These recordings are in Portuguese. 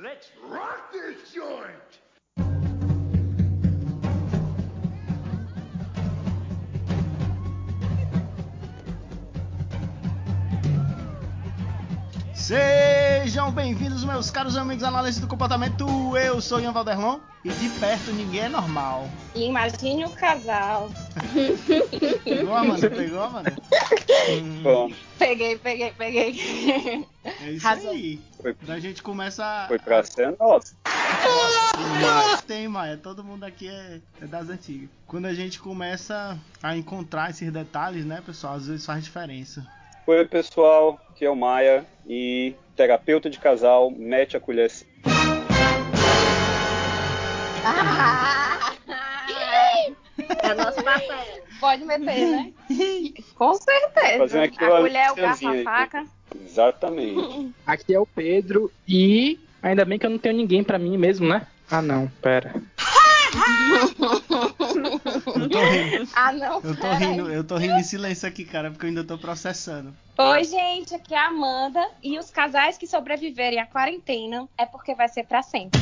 Let's rock this joint! Sejam bem-vindos, meus caros amigos analistas do comportamento. Eu sou Ian Valderlon e de perto ninguém é normal. Imagine o casal. Pegou, Amanda? Pegou, Amanda? Hum, Bom, Peguei, peguei, peguei. é isso Razão. aí. Foi- Quando a gente começa. foi pra ser nossa. Mas tem, Maia. Todo mundo aqui é, é das antigas. Quando a gente começa a encontrar esses detalhes, né, pessoal? Às vezes faz diferença. Oi, pessoal, aqui é o Maia e terapeuta de casal mete a colher. É nosso papel. Pode meter, né? Com certeza. Fazendo aquilo a colher, o garfo, a faca. Exatamente. Aqui é o Pedro e ainda bem que eu não tenho ninguém pra mim mesmo, né? Ah não, pera. Eu tô rindo. Ah, não. Eu tô rindo, eu tô rindo em silêncio aqui, cara, porque eu ainda tô processando. Oi, gente, aqui é a Amanda. E os casais que sobreviverem à quarentena é porque vai ser pra sempre.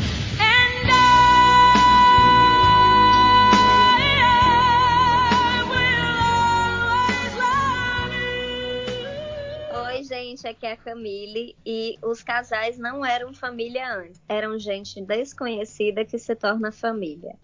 Oi, gente, aqui é a Camille e os casais não eram família antes, eram gente desconhecida que se torna família.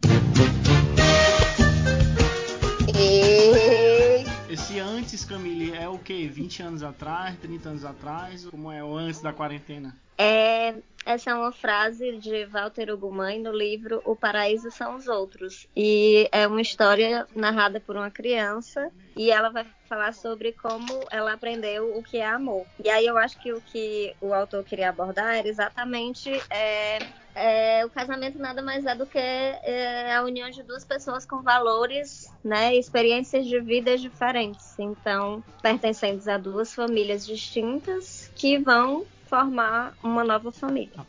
Esse antes, Camille, é o quê? 20 anos atrás, 30 anos atrás? Como é o antes da quarentena? É, essa é uma frase de Walter Ugumãe no livro O Paraíso São os Outros. E é uma história narrada por uma criança e ela vai falar sobre como ela aprendeu o que é amor. E aí eu acho que o que o autor queria abordar era exatamente é, é, o casamento nada mais é do que é, a união de duas pessoas com valores, né, experiências de vida diferentes. Então, pertencentes a duas famílias distintas que vão formar uma nova família.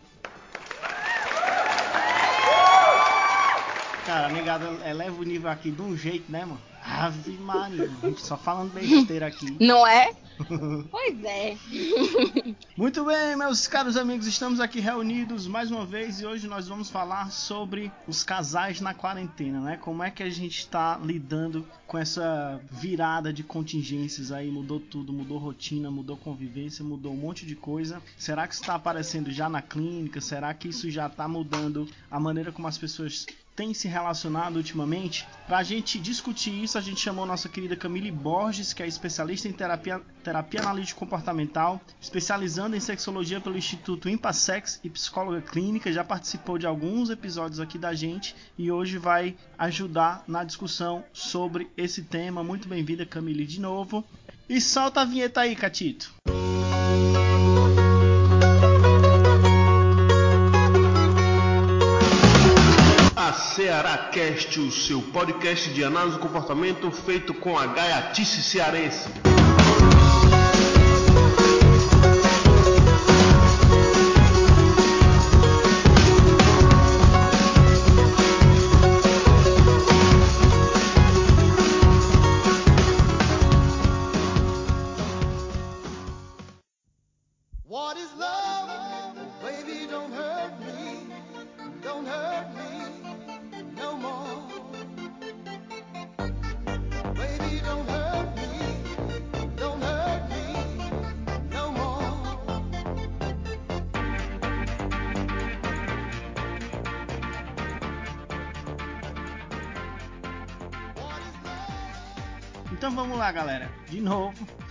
Cara, a negada eleva o nível aqui de um jeito, né, mano? Ave Maria, gente só falando besteira aqui. Não é? pois é. Muito bem, meus caros amigos, estamos aqui reunidos mais uma vez e hoje nós vamos falar sobre os casais na quarentena, né? Como é que a gente está lidando com essa virada de contingências aí? Mudou tudo, mudou rotina, mudou convivência, mudou um monte de coisa. Será que isso está aparecendo já na clínica? Será que isso já está mudando a maneira como as pessoas têm se relacionado ultimamente? Para a gente discutir isso, a gente chamou nossa querida Camille Borges, que é especialista em terapia, terapia analítica comportamental, especializando em sexologia pelo Instituto Impassex e psicóloga clínica, já participou de alguns episódios aqui da gente e hoje vai ajudar na discussão sobre esse tema. Muito bem-vinda, Camille, de novo. E solta a vinheta aí, Catito. A Ceará Cast, o seu podcast de análise do comportamento feito com a gaiatice cearense.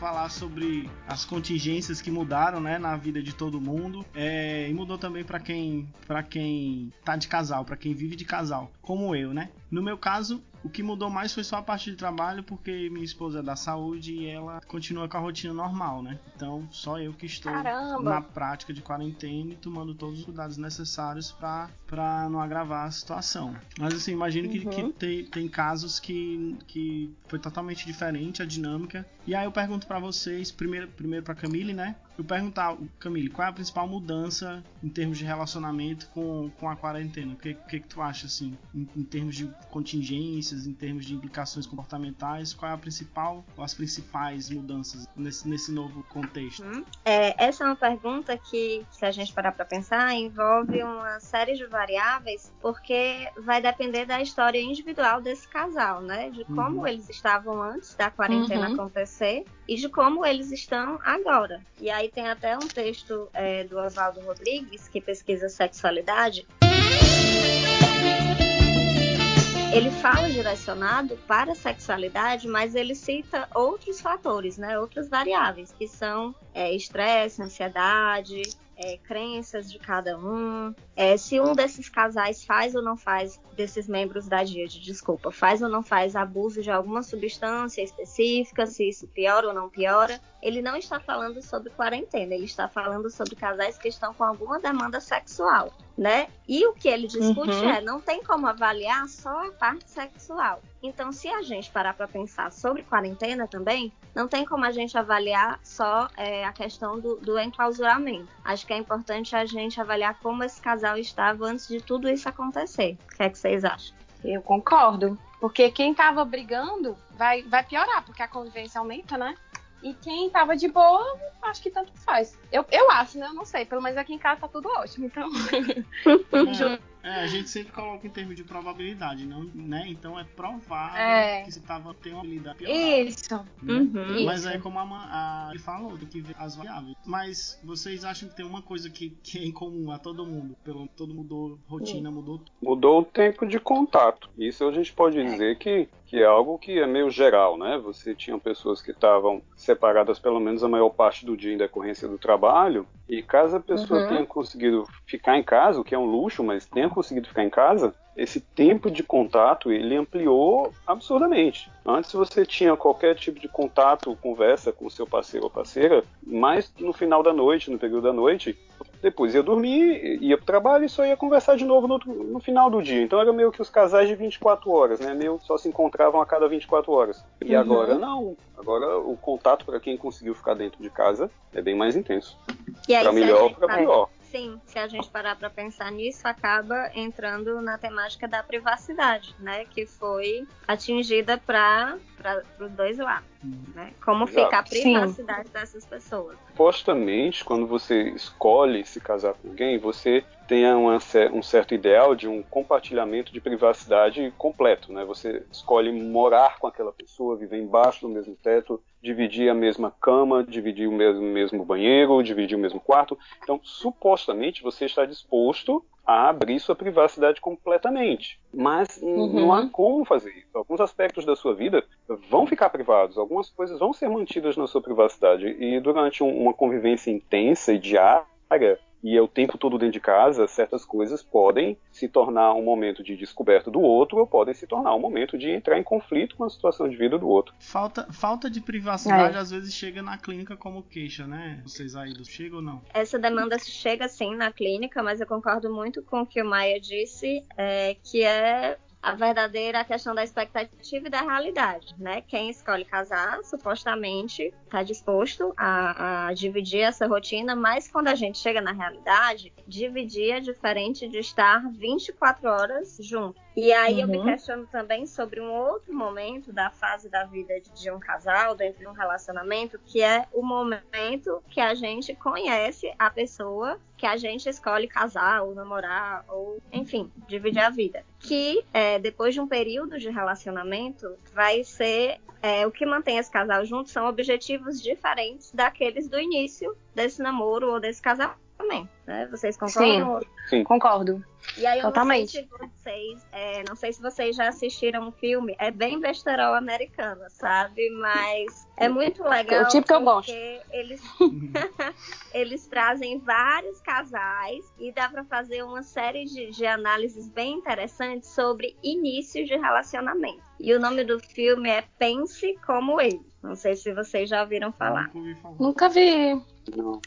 Falar sobre as contingências que mudaram, né, na vida de todo mundo. É, e mudou também para quem, para quem tá de casal, para quem vive de casal, como eu, né? No meu caso, o que mudou mais foi só a parte de trabalho, porque minha esposa é da saúde e ela continua com a rotina normal, né? Então, só eu que estou Caramba. na prática de quarentena e tomando todos os cuidados necessários para não agravar a situação. Mas assim, imagino que, que tem, tem casos que, que foi totalmente diferente a dinâmica. E aí eu pergunto para vocês, primeiro, primeiro para Camille, né? Eu perguntar, Camille, qual é a principal mudança em termos de relacionamento com, com a quarentena? O que, que, que tu acha, assim, em, em termos de contingências, em termos de implicações comportamentais, qual é a principal ou as principais mudanças nesse, nesse novo contexto? Hum. É, essa é uma pergunta que, se a gente parar para pensar, envolve uma série de variáveis, porque vai depender da história individual desse casal, né? De como Uhum. eles estavam antes da quarentena Uhum. acontecer e de como eles estão agora. E aí tem até um texto é, do Oswaldo Rodrigues, que pesquisa sexualidade, ele fala direcionado para a sexualidade, mas ele cita outros fatores, né? Outras variáveis, que são é, estresse, ansiedade, é, crenças de cada um. É, se um desses casais faz ou não faz, desses membros da DIAD, desculpa, faz ou não faz abuso de alguma substância específica, se isso piora ou não piora. Ele não está falando sobre quarentena, ele está falando sobre casais que estão com alguma demanda sexual, né? E o que ele discute Uhum. é, não tem como avaliar só a parte sexual. Então, se a gente parar para pensar sobre quarentena também, não tem como a gente avaliar só é, a questão do, do enclausuramento. Acho que é importante a gente avaliar como esse casal estava antes de tudo isso acontecer. O que é que vocês acham? Eu concordo. Porque quem tava brigando vai, vai piorar, porque a convivência aumenta, né? E quem tava de boa, acho que tanto faz. Eu, eu acho, né? Eu não sei. Pelo menos aqui em casa tá tudo ótimo. Então. É, é, a gente sempre coloca em termos de probabilidade, não, né? Então é provável É. que se tava tem uma habilidade pior. Isso. né? Uhum. Mas Isso. aí, como a, a ele falou, tem que ver as variáveis. Mas vocês acham que tem uma coisa que, que é em comum a todo mundo? Pelo todo mudou rotina, mudou tudo. Mudou o tempo de contato. Isso a gente pode dizer que, que é algo que é meio geral, né? Você tinha pessoas que estavam separadas pelo menos a maior parte do dia em decorrência do trabalho, e caso a pessoa Uhum. tenha conseguido ficar em casa, o que é um luxo, mas tenha conseguido ficar em casa, esse tempo de contato ele ampliou absurdamente. Antes você tinha qualquer tipo de contato, conversa com o seu parceiro ou parceira, mas no final da noite, no período da noite, depois ia dormir, ia pro trabalho e só ia conversar de novo no, outro- no final do dia. Então era meio que os casais de 24 horas, né? Meio só se encontravam a cada 24 horas. E Uhum. agora não. Agora o contato para quem conseguiu ficar dentro de casa é bem mais intenso. Para melhor ou para pior. Sim, se a gente parar para pensar nisso, acaba entrando na temática da privacidade, né? Que foi atingida para os dois lados. Né? Como Exato. fica a Sim. privacidade dessas pessoas. supostamente, quando você escolhe se casar com alguém, você tenha uma um certo ideal de um compartilhamento de privacidade completo, né? Você escolhe morar com aquela pessoa, viver embaixo do mesmo teto, dividir a mesma cama, dividir o mesmo, mesmo banheiro, dividir o mesmo quarto. Então, supostamente, você está disposto a abrir sua privacidade completamente. Mas Uhum. não há como fazer isso. Alguns aspectos da sua vida vão ficar privados, algumas coisas vão ser mantidas na sua privacidade. E durante um- uma convivência intensa e diária, e é o tempo todo dentro de casa, certas coisas podem se tornar um momento de descoberta do outro ou podem se tornar um momento de entrar em conflito com a situação de vida do outro. Falta, falta de privacidade É. às vezes chega na clínica como queixa, né? Vocês aí, chega ou não? Essa demanda chega sim na clínica, mas eu concordo muito com o que o Maia disse, é, que é a verdadeira questão da expectativa e da realidade, né? Quem escolhe casar, supostamente, está disposto a, a dividir essa rotina, mas quando a gente chega na realidade, dividir é diferente de estar 24 horas junto. E aí eu me Uhum. questiono também sobre um outro momento da fase da vida de- de um casal, dentro de um relacionamento, que é o momento que a gente conhece a pessoa que a gente escolhe casar ou namorar ou, enfim, dividir a vida. Que é, depois de um período de relacionamento vai ser é, o que mantém esse casal junto são objetivos diferentes daqueles do início desse namoro ou desse casamento. Né? Vocês concordam? Sim. Concordo. E aí eu Totalmente. não sei se vocês, é, não sei se vocês já assistiram um filme, é bem besterol americano, sabe? Mas é muito legal O tipo que eu gosto. porque eles eles trazem vários casais e dá pra fazer uma série de, de análises bem interessantes sobre início de relacionamento. E o nome do filme é Pense como ele. Não sei se vocês já ouviram falar. Nunca vi.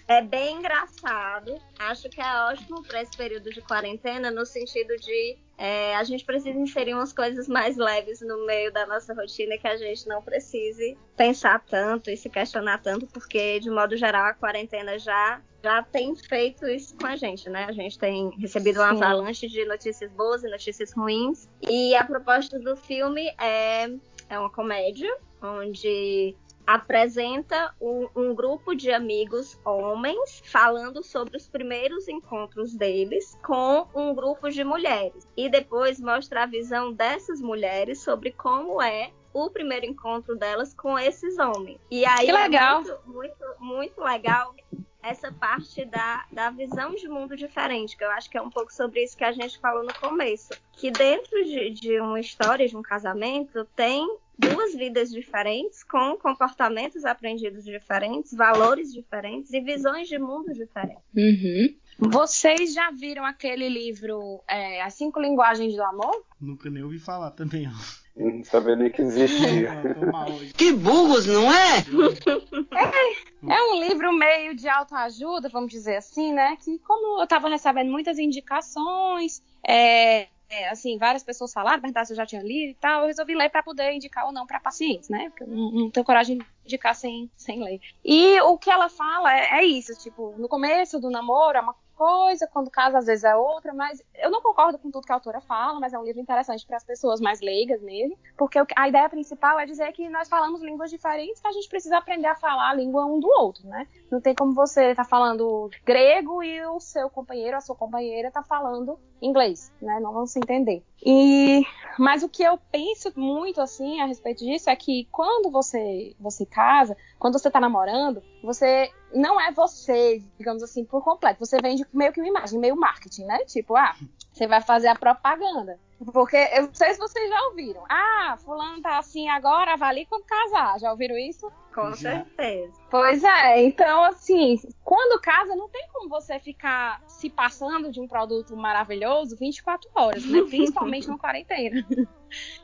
É bem engraçado. Acho que é ótimo para esse período de quarentena, no sentido de é, a gente precisa inserir umas coisas mais leves no meio da nossa rotina que a gente não precise pensar tanto e se questionar tanto, porque, de modo geral, a quarentena já, já tem feito isso com a gente, né? A gente tem recebido uma Sim. avalanche de notícias boas e notícias ruins. E a proposta do filme é, é uma comédia, onde apresenta um, um grupo de amigos homens falando sobre os primeiros encontros deles com um grupo de mulheres. E depois mostra a visão dessas mulheres sobre como é o primeiro encontro delas com esses homens. E aí Que legal. é muito, muito, muito legal essa parte da, da visão de mundo diferente, que eu acho que é um pouco sobre isso que a gente falou no começo. Que dentro de, de uma história, de um casamento, tem duas vidas diferentes, com comportamentos aprendidos diferentes, valores diferentes e visões de mundo diferentes. Uhum. Vocês já viram aquele livro é, As Cinco Linguagens do Amor? Nunca nem ouvi falar também. Não sabia nem que existia. Que burros, não é? É um livro meio de autoajuda, vamos dizer assim, né? Que como eu estava recebendo muitas indicações, é, é, assim, várias pessoas falaram, perguntaram se eu já tinha lido e tal, eu resolvi ler para poder indicar ou não para pacientes, né? Porque eu não, tenho coragem de indicar sem, sem ler. E o que ela fala é, é isso, tipo, no começo do namoro é uma coisa, quando casa às vezes é outra, mas eu não concordo com tudo que a autora fala, mas é um livro interessante para as pessoas mais leigas nele, porque a ideia principal é dizer que nós falamos línguas diferentes, que a gente precisa aprender a falar a língua um do outro, né? Não tem como você estar falando grego e o seu companheiro, a sua companheira tá falando inglês, né? Não vão se entender. E mas o que eu penso muito assim a respeito disso é que quando você você casa, quando você tá namorando, você não é você, digamos assim, por completo. Você vende meio que uma imagem, meio marketing, né? Tipo, ah, você vai fazer a propaganda. Porque eu não sei se vocês já ouviram. Ah, fulano tá assim agora, avalie quando casar. Já ouviram isso? Com Já. certeza. Pois é, então assim, quando casa, não tem como você ficar se passando de um produto maravilhoso 24 horas, né? Principalmente na quarentena.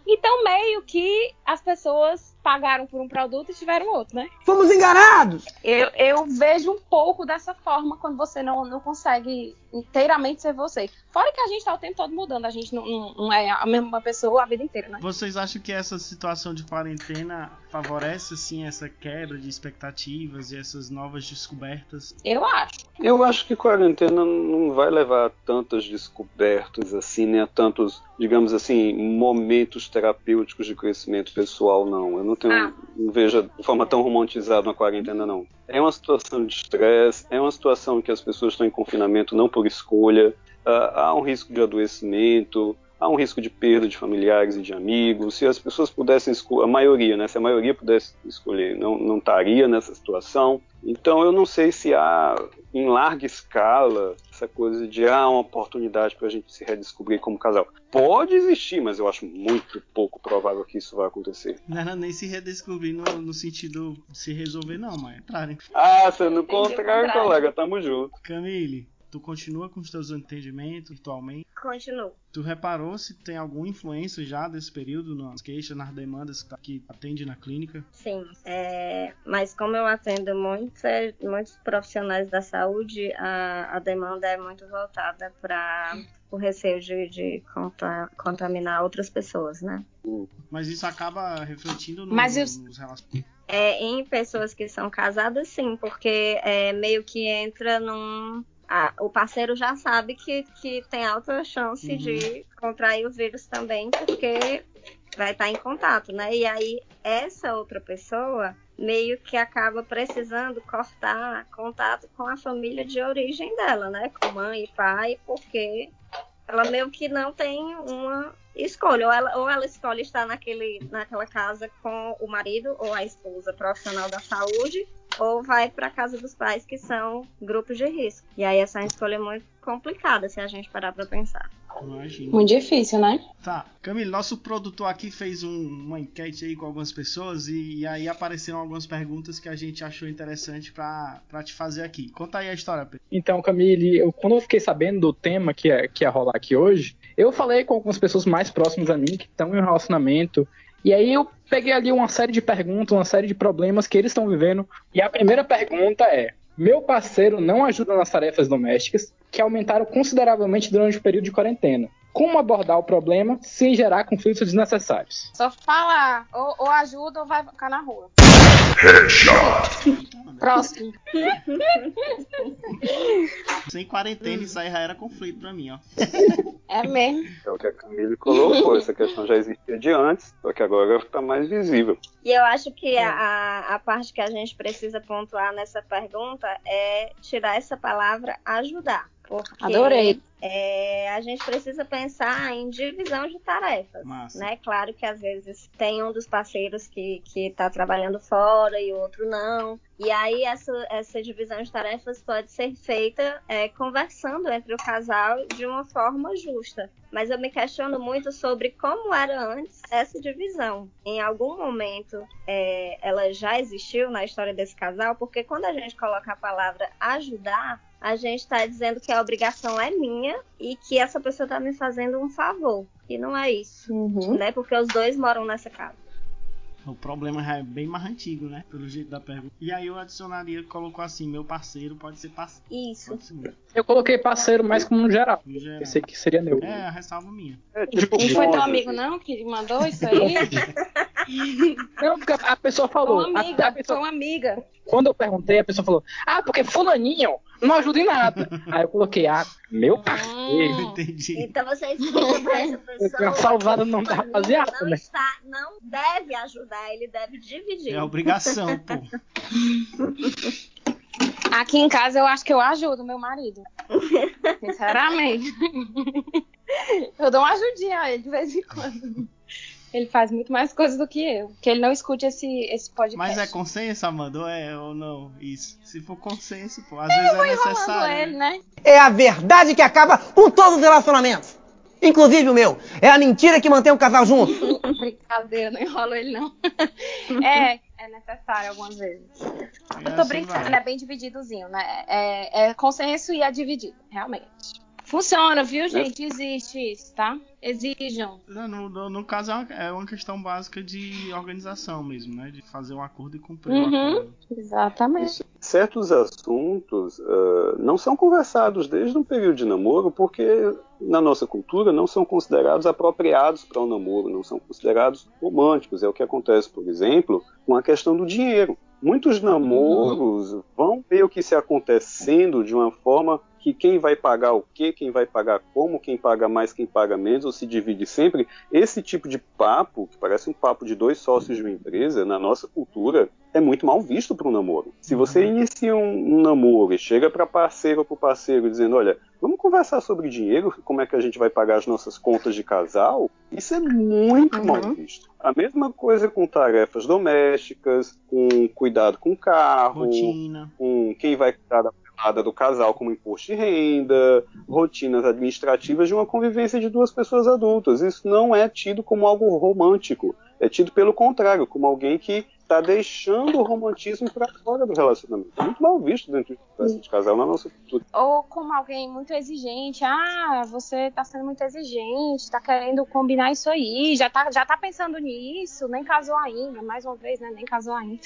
Então, meio que as pessoas pagaram por um produto e tiveram outro, né? Fomos enganados! Eu, eu vejo um pouco dessa forma quando você não, não consegue inteiramente ser você. Fora que a gente tá o tempo todo mudando, a gente não, não, não é a mesma pessoa a vida inteira, né? Vocês acham que essa situação de quarentena favorece assim essa quebra de expectativas e essas novas descobertas? Eu acho. Eu acho que quarentena não vai levar a tantas descobertas assim, nem a tantos, digamos assim, momentos terapêuticos de crescimento pessoal, não. Eu não tenho, Ah. não vejo de forma tão romantizada uma quarentena, não. É uma situação de estresse, é uma situação que as pessoas estão em confinamento não por escolha, há um risco de adoecimento, há um risco de perda de familiares e de amigos. Se as pessoas pudessem escolher, a maioria, né? Se a maioria pudesse escolher, não, não estaria nessa situação. Então eu não sei se há em larga escala essa coisa de ah, uma oportunidade para a gente se redescobrir como casal. Pode existir, mas eu acho muito pouco provável que isso vai acontecer. Não era nem se redescobrir no, no sentido de se resolver, não, mas entrarem. Ah, sendo contrário, contrário. colega, tamo junto. Camille, tu continua com os teus entendimentos virtualmente? Continuo. Tu reparou se tem alguma influência já desse período nas queixas, nas demandas que, tá- atende na clínica? Sim, é, mas como eu atendo muitos, muitos profissionais da saúde, a, a demanda é muito voltada para o receio de, de conta- contaminar outras pessoas, né? Mas isso acaba refletindo no, Mas os- nos relacionamentos. É, em pessoas que são casadas, sim, porque é meio que entra num. A- o parceiro já sabe que, que tem alta chance Uhum. de contrair o vírus também, porque vai estar em contato, né? E aí, essa outra pessoa meio que acaba precisando cortar contato com a família de origem dela, né? Com mãe e pai, porque ela meio que não tem uma escolha. Ou ela, ou ela escolhe estar naquele, naquela casa com o marido ou a esposa profissional da saúde, ou vai para casa dos pais que são grupos de risco. E aí essa é uma escolha muito complicada se a gente parar para pensar. Imagina. Muito difícil, né? Tá, Camille, nosso produtor aqui fez um- uma enquete aí com algumas pessoas e, e aí apareceram algumas perguntas que a gente achou interessante pra, pra te fazer aqui. Conta aí a história, Pedro. Então, Camille, eu, quando eu fiquei sabendo do tema que ia, que ia rolar aqui hoje, eu falei com algumas pessoas mais próximas a mim que estão em um relacionamento. E aí eu peguei ali uma série de perguntas, uma série de problemas que eles estão vivendo. E a primeira pergunta é: meu parceiro não ajuda nas tarefas domésticas, que aumentaram consideravelmente durante o período de quarentena. como abordar o problema sem gerar conflitos desnecessários. Só falar, ou, ou ajuda ou vai ficar na rua. Próximo. Sem quarentena, isso aí já era conflito pra mim, ó. É mesmo. É o que a Camille colocou, essa questão já existia de antes, só que agora está mais visível. E eu acho que a, a parte que a gente precisa pontuar nessa pergunta é tirar essa palavra ajudar. Porque Adorei. é, a gente precisa pensar em divisão de tarefas. Massa. Né? Claro que às vezes tem um dos parceiros que está trabalhando fora e o outro não. E aí essa, essa divisão de tarefas pode ser feita é, conversando entre o casal de uma forma justa. Mas eu me questiono muito sobre como era antes essa divisão. Em algum momento é, ela já existiu na história desse casal, porque quando a gente coloca a palavra ajudar, a gente está dizendo que a obrigação é minha e que essa pessoa está me fazendo um favor. E não é isso, Uhum. né? Porque os dois moram nessa casa. O problema já é bem mais antigo, né? Pelo jeito da pergunta. E aí eu adicionaria, colocou assim, meu parceiro pode ser parceiro. Isso. Ser meu, Eu coloquei parceiro mais como no geral. no geral. Pensei que seria neutro. É, a ressalva minha. É tipo Não foi teu amigo, não, que mandou isso aí? Não, porque a pessoa falou. uma a- amiga, a pessoa- foi uma amiga. quando eu perguntei, a pessoa falou: Ah, porque fulaninho não ajuda em nada. Aí eu coloquei, ah, meu parceiro. Hum. Entendi. Então você explica pra essa pessoa salvado o nome da que rapaziada, não né? está, não deve ajudar, ele deve dividir. É obrigação, pô. Aqui em casa eu acho que eu ajudo meu marido. Sinceramente. Eu dou uma ajudinha a ele de vez em quando. Ele faz muito mais coisas do que eu. Que ele não escute esse, esse podcast. Mas é consenso, Amanda? Ou é ou não? Isso. Se for consenso, pô. Às vezes é enrolando necessário. ele, né? né? É a verdade que acaba com todos os relacionamentos. Inclusive o meu. É a mentira que mantém o casal junto. Brincadeira, não enrolo ele, não. É, é necessário algumas vezes. E Eu tô assim brincando, vai. é bem divididozinho, né? É, é consenso e é dividido, realmente. Funciona, viu, gente? Existe isso, tá? Exijam. Não, No, no, no caso é uma, é uma questão básica de organização mesmo, né? De fazer um acordo e cumprir o Uhum. acordo. Exatamente. Certos assuntos ah, não são conversados desde um período de namoro porque, na nossa cultura, não são considerados apropriados para o namoro, não são considerados românticos. É o que acontece, por exemplo, com a questão do dinheiro. Muitos namoros vão meio que se acontecendo de uma forma que quem vai pagar o quê, quem vai pagar como, quem paga mais, quem paga menos, ou se divide sempre. Esse tipo de papo, que parece um papo de dois sócios de uma empresa, na nossa cultura, é muito mal visto para um namoro. Se você inicia um, um namoro e chega para parceiro ou para parceiro dizendo, olha, vamos conversar sobre dinheiro, como é que a gente vai pagar as nossas contas de casal, isso é muito Uhum. mal visto. A mesma coisa com tarefas domésticas, com cuidado com o carro, Rotina. com quem vai cuidar da pelada do casal como imposto de renda, rotinas administrativas de uma convivência de duas pessoas adultas. Isso não é tido como algo romântico. É tido pelo contrário, como alguém que está deixando o romantismo para fora do relacionamento. É muito mal visto dentro de casal na nossa cultura. Ou como alguém muito exigente. Ah, você tá sendo muito exigente, tá querendo combinar isso aí, já tá, já tá pensando nisso, nem casou ainda. Mais uma vez, né? Nem casou ainda.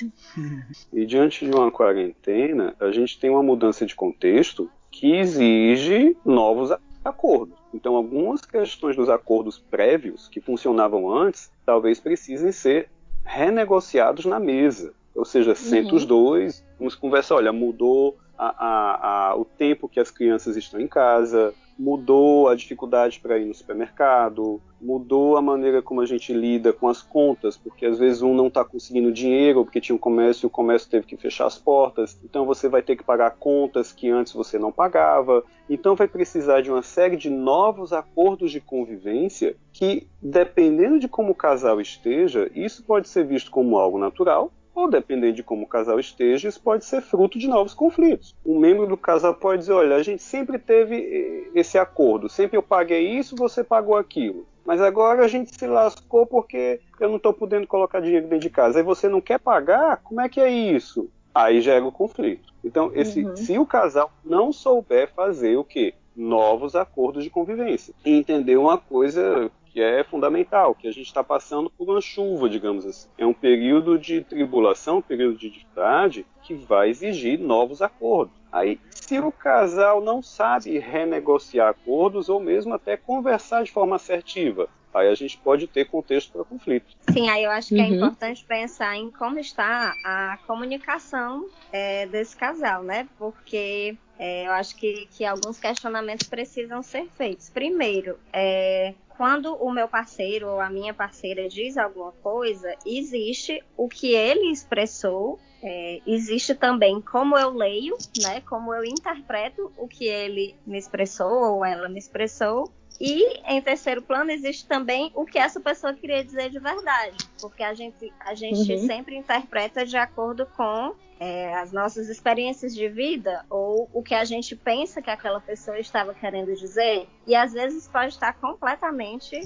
E diante de uma quarentena, a gente tem uma mudança de contexto que exige novos acordos. Então, algumas questões dos acordos prévios que funcionavam antes, talvez precisem ser renegociados na mesa. Ou seja, senta Uhum. os dois, vamos conversar, olha, mudou a- a- a- o tempo que as crianças estão em casa, mudou a dificuldade para ir no supermercado, mudou a maneira como a gente lida com as contas, porque às vezes um não está conseguindo dinheiro porque tinha um comércio e o comércio teve que fechar as portas, então você vai ter que pagar contas que antes você não pagava. Então vai precisar de uma série de novos acordos de convivência que, dependendo de como o casal esteja, isso pode ser visto como algo natural, ou dependendo de como o casal esteja, isso pode ser fruto de novos conflitos. Um membro do casal pode dizer: olha, a gente sempre teve eh, esse acordo, sempre eu paguei isso, você pagou aquilo. Mas agora a gente se lascou porque eu não estou podendo colocar dinheiro dentro de casa. Aí você não quer pagar? Como é que é isso? Aí gera o conflito. Então, esse, se o casal não souber fazer o quê? Novos acordos de convivência. E entender uma coisa que é fundamental, que a gente está passando por uma chuva, digamos assim. É um período de tribulação, um período de dificuldade que vai exigir novos acordos. Aí, se o casal não sabe renegociar acordos ou mesmo até conversar de forma assertiva, aí a gente pode ter contexto para conflito. Sim, aí eu acho que é Uhum. importante pensar em como está a comunicação é, desse casal, né? Porque é, eu acho que, que alguns questionamentos precisam ser feitos. Primeiro, é, quando o meu parceiro ou a minha parceira diz alguma coisa, existe o que ele expressou, é, existe também como eu leio, né? Como eu interpreto o que ele me expressou ou ela me expressou. E em terceiro plano existe também o que essa pessoa queria dizer de verdade, porque a gente, a gente Uhum. sempre interpreta de acordo com é, as nossas experiências de vida ou o que a gente pensa que aquela pessoa estava querendo dizer, e às vezes pode estar completamente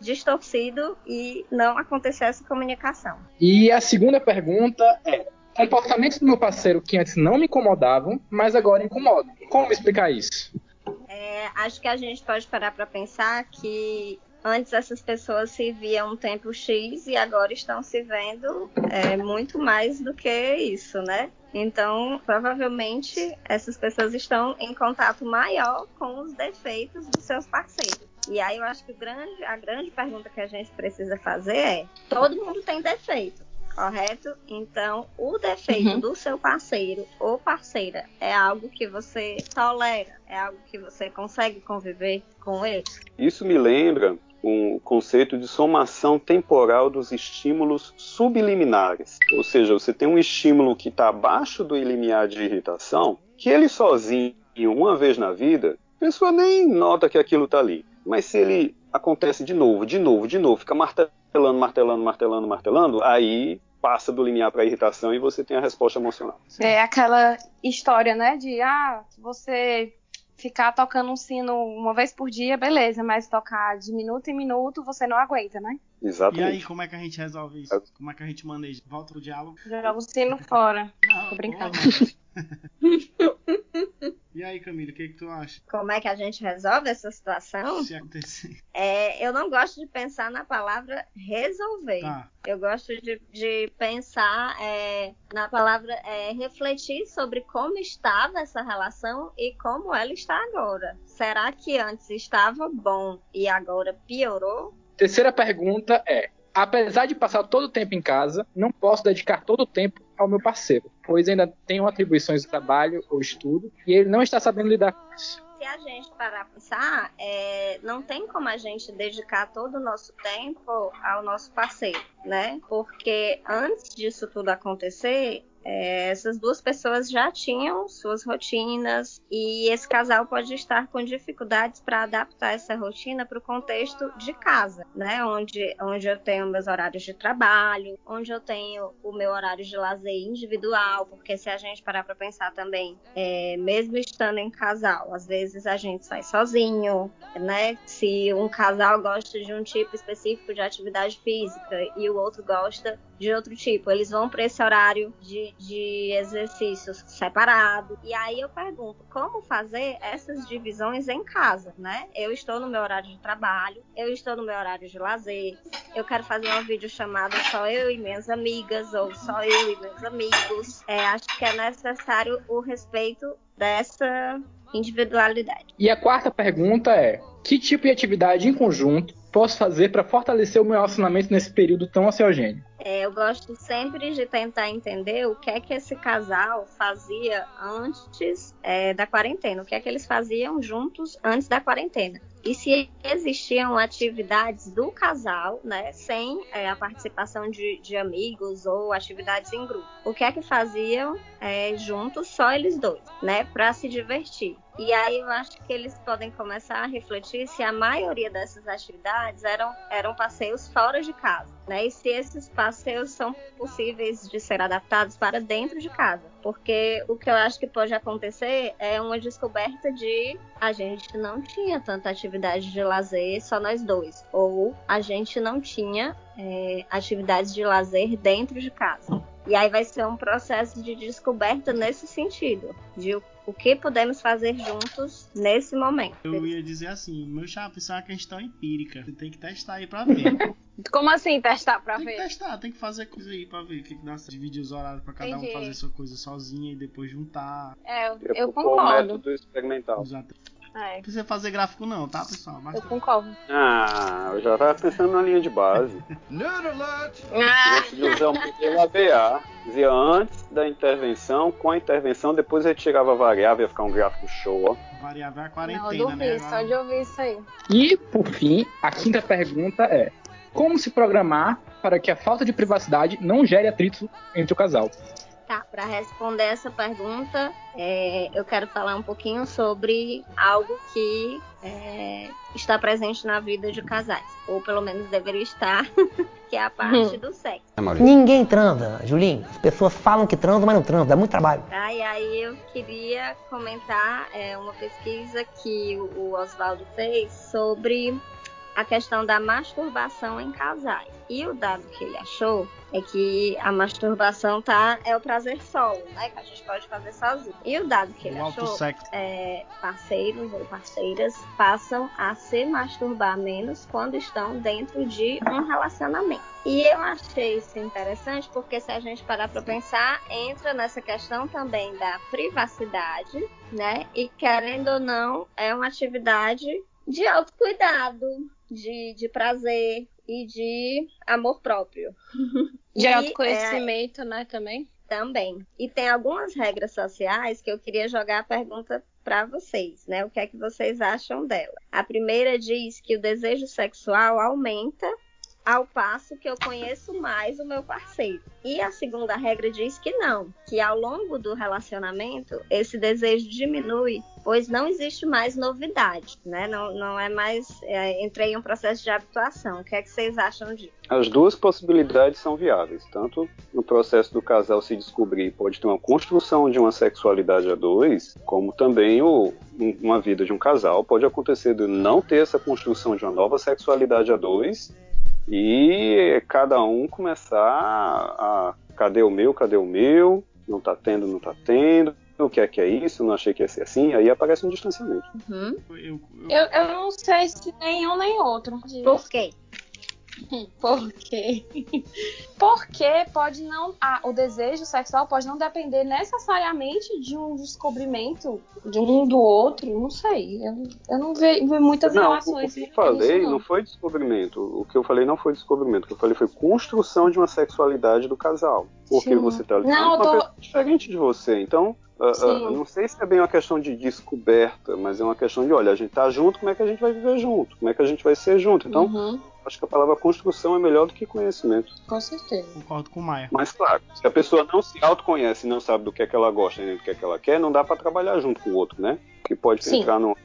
distorcido e não acontecer essa comunicação. E a segunda pergunta é: comportamentos do meu parceiro que antes não me incomodavam, mas agora incomodam. Como explicar isso? É, acho que a gente pode parar para pensar que antes essas pessoas se viam um tempo X e agora estão se vendo é, muito mais do que isso, né? Então, provavelmente, essas pessoas estão em contato maior com os defeitos dos seus parceiros. E aí eu acho que grande, a grande pergunta que a gente precisa fazer é: todo mundo tem defeito, correto? Então, o defeito Uhum. do seu parceiro ou parceira é algo que você tolera, é algo que você consegue conviver com ele. Isso me lembra um conceito de somação temporal dos estímulos subliminares. Ou seja, você tem um estímulo que está abaixo do limiar de irritação, que ele sozinho, uma vez na vida, a pessoa nem nota que aquilo está ali. Mas se ele acontece de novo, de novo, de novo, fica martelando, martelando, martelando, martelando, aí passa do limiar para irritação e você tem a resposta emocional. É aquela história, né? De ah, você ficar tocando um sino uma vez por dia, beleza, mas tocar de minuto em minuto você não aguenta, né? E aí, Exatamente. como é que a gente resolve isso? Como é que a gente maneja? Volta pro diálogo? Joga o sino fora. Não, Tô brincando. porra. E aí, Camila, o que, que tu acha? Como é que a gente resolve essa situação? Se acontecer. É, eu não gosto de pensar na palavra resolver. Tá. Eu gosto de, de pensar é, na palavra é, refletir sobre como estava essa relação e como ela está agora. Será que antes estava bom e agora piorou? Terceira pergunta é: apesar de passar todo o tempo em casa, não posso dedicar todo o tempo ao meu parceiro, pois ainda tenho atribuições de trabalho ou estudo e ele não está sabendo lidar com isso. Se a gente parar pra pensar, é, não tem como a gente dedicar todo o nosso tempo ao nosso parceiro, né? Porque antes disso tudo acontecer, é, essas duas pessoas já tinham suas rotinas e esse casal pode estar com dificuldades para adaptar essa rotina para o contexto de casa, né? Onde, onde eu tenho meus horários de trabalho, onde eu tenho o meu horário de lazer individual, porque se a gente parar para pensar também, é, mesmo estando em casal, às vezes a gente sai sozinho, né? Se um casal gosta de um tipo específico de atividade física e o outro gosta de outro tipo, eles vão para esse horário de, de exercícios separado. E aí eu pergunto, como fazer essas divisões em casa, né? Eu estou no meu horário de trabalho, eu estou no meu horário de lazer, eu quero fazer uma videochamada só eu e minhas amigas, ou só eu e meus amigos. É, acho que é necessário o respeito dessa individualidade. E a quarta pergunta é: que tipo de atividade em conjunto posso fazer para fortalecer o meu relacionamento nesse período tão ansiogênico? É, eu gosto sempre de tentar entender o que é que esse casal fazia antes é, da quarentena, o que é que eles faziam juntos antes da quarentena. E se existiam atividades do casal, né, sem é, a participação de, de amigos ou atividades em grupo. O que é que faziam é, juntos, só eles dois, né, para se divertir. E aí eu acho que eles podem começar a refletir se a maioria dessas atividades eram, eram passeios fora de casa, né? E se esses passeios são possíveis de ser adaptados para dentro de casa. Porque o que eu acho que pode acontecer é uma descoberta de a gente não tinha tanta atividade de lazer, só nós dois. Ou a gente não tinha é, atividades de lazer dentro de casa. E aí vai ser um processo de descoberta nesse sentido, de o, o que podemos fazer juntos nesse momento. Eu ia dizer assim, meu chapa, isso é uma questão empírica. Você tem que testar aí pra ver. Como assim testar pra tem que ver? testar, tem que fazer coisa aí pra ver o que, que dá. Dividir os horários pra cada Entendi. um fazer sua coisa sozinha e depois juntar. É, eu, Eu, concordo. método experimental. Exato. É, Não precisa fazer gráfico não, tá, pessoal? Mas eu concordo. Ah, eu já tava pensando na linha de base. Nerd alert! Ah, Antes de usar o modelo ABA, dizia antes da intervenção, com a intervenção, depois retirava a variável, ia ficar um gráfico show, ó. variável é a não, quarentena, eu duvido, né? só de ouvir isso aí. E, por fim, a quinta pergunta é: Como se programar para que a falta de privacidade não gere atrito entre o casal? Tá, para responder essa pergunta, é, eu quero falar um pouquinho sobre algo que é, está presente na vida de casais, ou pelo menos deveria estar, que é a parte do sexo. Ninguém transa, Julinho. As pessoas falam que transam, mas não transam. Dá muito trabalho. Tá? E aí eu queria comentar é, uma pesquisa que o o Oswaldo fez sobre a questão da masturbação em casais. E o dado que ele achou é que a masturbação tá é o prazer solo, né? Que a gente pode fazer sozinho. E o dado que ele O achou é, parceiros ou parceiras passam a se masturbar menos quando estão dentro de um relacionamento. E eu achei isso interessante porque se a gente parar para pensar, entra nessa questão também da privacidade, né? E querendo ou não, é uma atividade de autocuidado, de, de prazer e de amor próprio. De E, é, autoconhecimento, né, também. também. E tem algumas regras sociais que eu queria jogar a pergunta para vocês, né? O que é que vocês acham dela? A primeira diz que o desejo sexual aumenta ao passo que eu conheço mais o meu parceiro. E a segunda regra diz que não, que ao longo do relacionamento esse desejo diminui, pois não existe mais novidade, né? Não, não é mais. É, entrei em um processo de habituação. O que é que vocês acham disso? As duas possibilidades são viáveis, tanto no processo do casal se descobrir, pode ter uma construção de uma sexualidade a dois, como também o, um- uma vida de um casal pode acontecer de não ter essa construção de uma nova sexualidade a dois e cada um começar a cadê o meu, cadê o meu, não tá tendo, não tá tendo, o que é que é isso, não achei que ia ser assim, aí aparece um distanciamento. Uhum. Eu, eu- Eu, eu não sei se nenhum nem outro. Por quê? Por quê? Porque pode não. ah, o desejo sexual pode não depender necessariamente de um descobrimento de um do outro. Não sei. Eu, eu não vejo muitas Não, o, o relações. que eu falei não. não foi descobrimento. O que eu falei não foi descobrimento. O que eu falei foi construção de uma sexualidade do casal. Porque Sim. você tá lidando Não, com uma tô- pessoa diferente de você. Então, ah, Sim. não sei se é bem uma questão de descoberta, mas é uma questão de, olha, a gente tá junto, como é que a gente vai viver junto? Como é que a gente vai ser junto? Então, Uhum, acho que a palavra construção é melhor do que conhecimento. com certeza. concordo com o Maia. Mas, claro, se a pessoa não se autoconhece e não sabe do que é que ela gosta nem do que é que ela quer, não dá para trabalhar junto com o outro, né? Que pode Sim. entrar numa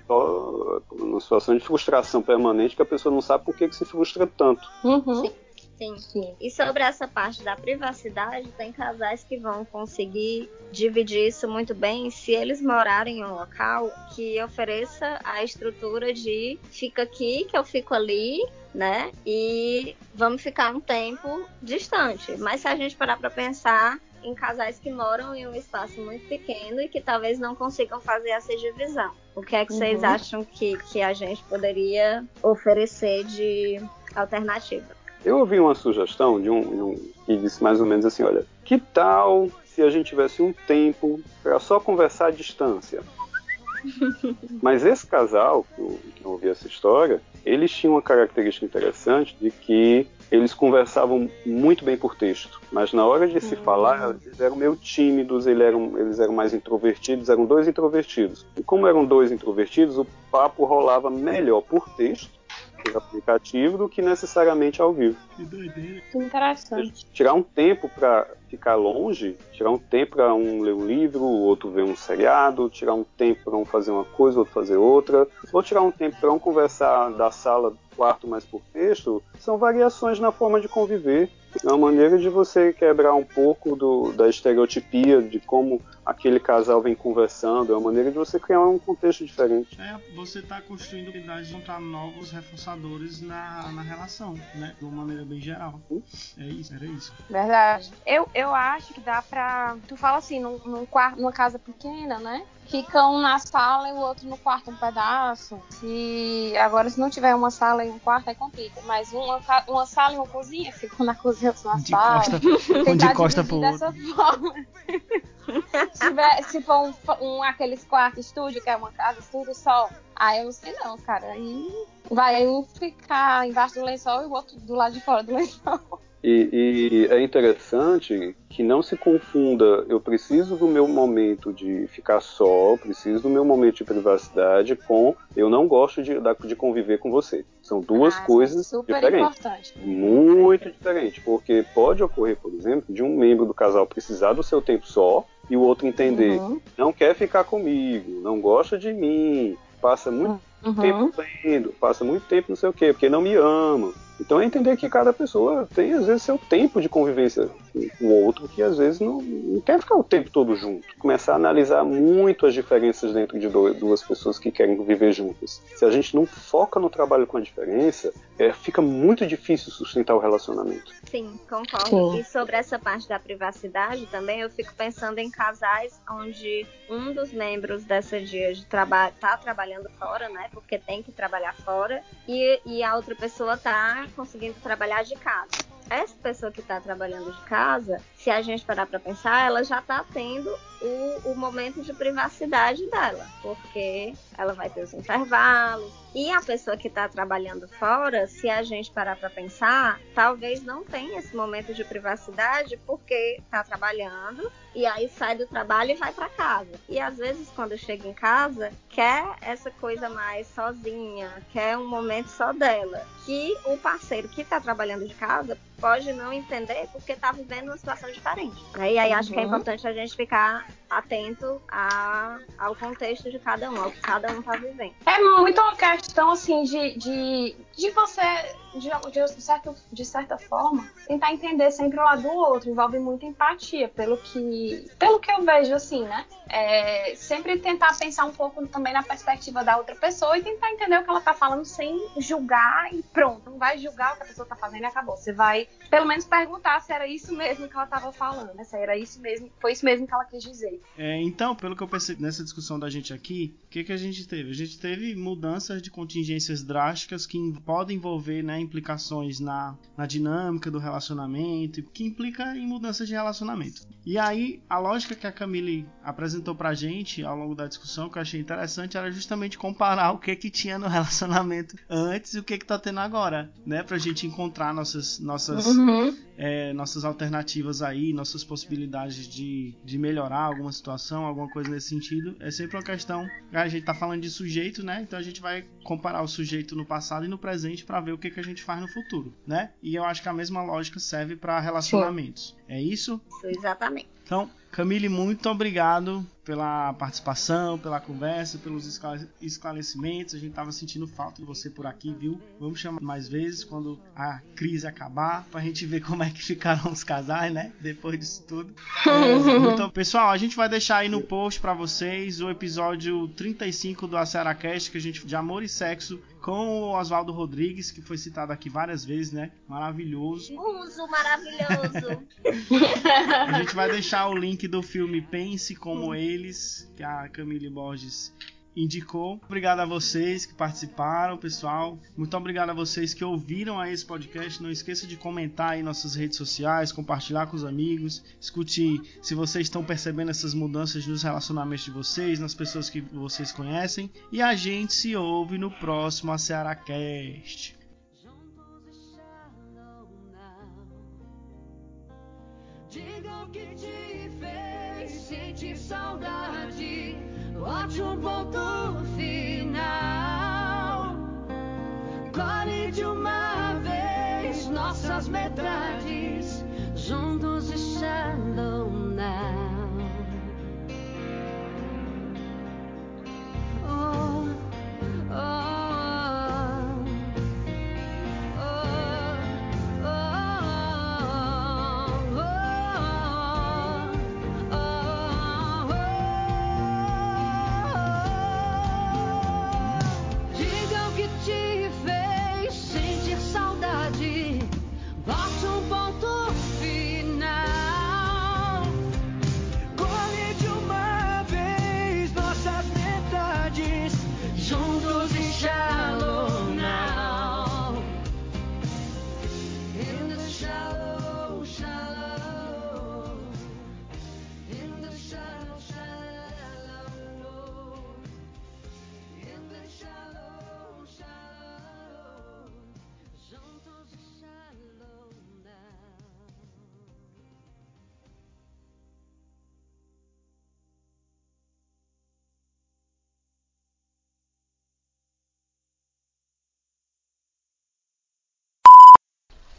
situação de frustração permanente que a pessoa não sabe por que, que se frustra tanto. Uhum. Sim. Sim. Sim. E sobre essa parte da privacidade, tem casais que vão conseguir dividir isso muito bem se eles morarem em um local que ofereça a estrutura de fica aqui, que eu fico ali, né? E vamos ficar um tempo distante. Mas se a gente parar para pensar em casais que moram em um espaço muito pequeno e que talvez não consigam fazer essa divisão. O que é que vocês Uhum. acham que, que a gente poderia oferecer de alternativa? Eu ouvi uma sugestão de um, de um que disse mais ou menos assim: olha, que tal se a gente tivesse um tempo para só conversar à distância? Mas esse casal, que eu, ouvi essa história, eles tinham uma característica interessante de que eles conversavam muito bem por texto, mas na hora de se falar, eles eram meio tímidos, eles eram, eles eram mais introvertidos, eram dois introvertidos. E como eram dois introvertidos, o papo rolava melhor por texto, por aplicativo, do que necessariamente ao vivo. Que doideira. Que interessante. Tirar um tempo para ficar longe, tirar um tempo para um ler um livro, o outro ver um seriado, tirar um tempo para um fazer uma coisa, outro fazer outra, ou tirar um tempo para um conversar da sala quarto mais por texto, são variações na forma de conviver É uma maneira de você quebrar um pouco do, da estereotipia de como aquele casal vem conversando, é uma maneira de você criar um contexto diferente. É, você está construindo a habilidade de encontrar novos reforçadores na, na relação, né? De uma maneira bem geral. É isso, era isso. Verdade. Eu, eu acho que dá pra. Tu fala assim, num, num quarto, numa casa pequena, né? Fica um na sala e o outro no quarto, um pedaço. Se agora se não tiver uma sala e um quarto, aí complica. Mas uma, uma sala e uma cozinha, fica um na cozinha, outro na De sala. costa, um de costa pro outro. se, tiver, se for um, um aqueles quartos estúdio, que é uma casa estúdio só, aí eu não sei não, cara. Aí vai um ficar embaixo do lençol e o outro do lado de fora do lençol. E, e é interessante que não se confunda, eu preciso do meu momento de ficar só, preciso do meu momento de privacidade com eu não gosto de, de conviver com você. São duas Ah, coisas super diferentes. importante. Muito diferente, porque pode ocorrer, por exemplo, de um membro do casal precisar do seu tempo só e o outro entender, Uhum, não quer ficar comigo, não gosta de mim, passa muito uhum. tempo lendo, passa muito tempo não sei o quê, porque não me ama. Então é entender que cada pessoa tem, às vezes, seu tempo de convivência com outro, que às vezes não, não quer ficar o tempo todo junto. Começar a analisar muito as diferenças dentro de do- duas pessoas que querem viver juntas. Se a gente não foca no trabalho com a diferença, é, fica muito difícil sustentar o relacionamento. Sim, concordo. Sim. E sobre essa parte da privacidade também, eu fico pensando em casais onde um dos membros dessa dia de trabalho tá trabalhando fora, né? Porque tem que trabalhar fora, e, e a outra pessoa tá conseguindo trabalhar de casa. Essa pessoa que tá trabalhando de casa, se a gente parar pra pensar, ela já tá tendo o, o momento de privacidade dela, porque ela vai ter os intervalos. E a pessoa que está trabalhando fora, se a gente parar para pensar, talvez não tenha esse momento de privacidade porque está trabalhando e aí sai do trabalho e vai para casa. E às vezes quando chega em casa, quer essa coisa mais sozinha, quer um momento só dela, que o parceiro que está trabalhando de casa pode não entender porque está vivendo uma situação diferente. né? E aí acho que é Uhum. importante a gente ficar atento a- ao contexto de cada um, ao que cada um está vivendo. É muito uma questão assim de, de, de você, de, de, certo, de certa forma, tentar entender sempre o lado do outro. Envolve muita empatia, pelo que, pelo que eu vejo, assim, né? É, sempre tentar pensar um pouco também na perspectiva da outra pessoa e tentar entender o que ela tá falando sem julgar e pronto. Não vai julgar o que a pessoa tá fazendo e acabou. Você vai, pelo menos, perguntar se era isso mesmo que ela tava falando, né? Se era isso mesmo, foi isso mesmo que ela quis dizer. É, então, pelo que eu percebi nessa discussão da gente aqui, o que, que a gente teve? A gente teve mudanças de contingências drásticas que podem envolver né, implicações na, na dinâmica do relacionamento, que implica em mudanças de relacionamento. E aí, a lógica que a Camille apresentou pra gente ao longo da discussão, que eu achei interessante, era justamente comparar o que que tinha no relacionamento antes e o que que tá tendo agora, né? Pra gente encontrar nossas, nossas Uhum. É, nossas alternativas aí, nossas possibilidades de, de melhorar alguma situação, alguma coisa nesse sentido. É sempre uma questão. A gente tá falando de sujeito, né? Então a gente vai comparar o sujeito no passado e no presente para ver o que, que a gente faz no futuro, né? E eu acho que a mesma lógica serve para relacionamentos. É isso? Isso, exatamente. Então, Camille, muito obrigado pela participação, pela conversa, pelos esclare- esclarecimentos. A gente tava sentindo falta de você por aqui, viu? Vamos chamar mais vezes quando a crise acabar, pra gente ver como é que ficaram os casais, né? Depois disso tudo. É, então, pessoal, a gente vai deixar aí no post pra vocês o episódio 35 do Aceracast, que a gente de amor e sexo com o Oswaldo Rodrigues, que foi citado aqui várias vezes, né? Maravilhoso. Uso maravilhoso. A gente vai deixar o link do filme Pense Como Eles, que a Camille Borges indicou. Obrigado a vocês que participaram, pessoal. Muito obrigado a vocês que ouviram aí esse podcast. Não esqueça de comentar aí nossas redes sociais, compartilhar com os amigos. Escute se vocês estão percebendo essas mudanças nos relacionamentos de vocês, nas pessoas que vocês conhecem. E a gente se ouve no próximo A Ceará Cast. Diga o que um ponto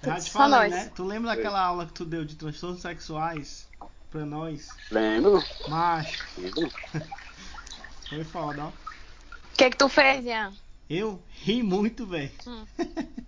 Já te Só falei, nós. né? Tu lembra daquela aula que tu deu de transtornos sexuais pra nós? Lembro. Macho, lembro. foi foda, ó. O que que tu fez, Ian? Eu ri muito, velho. Hum.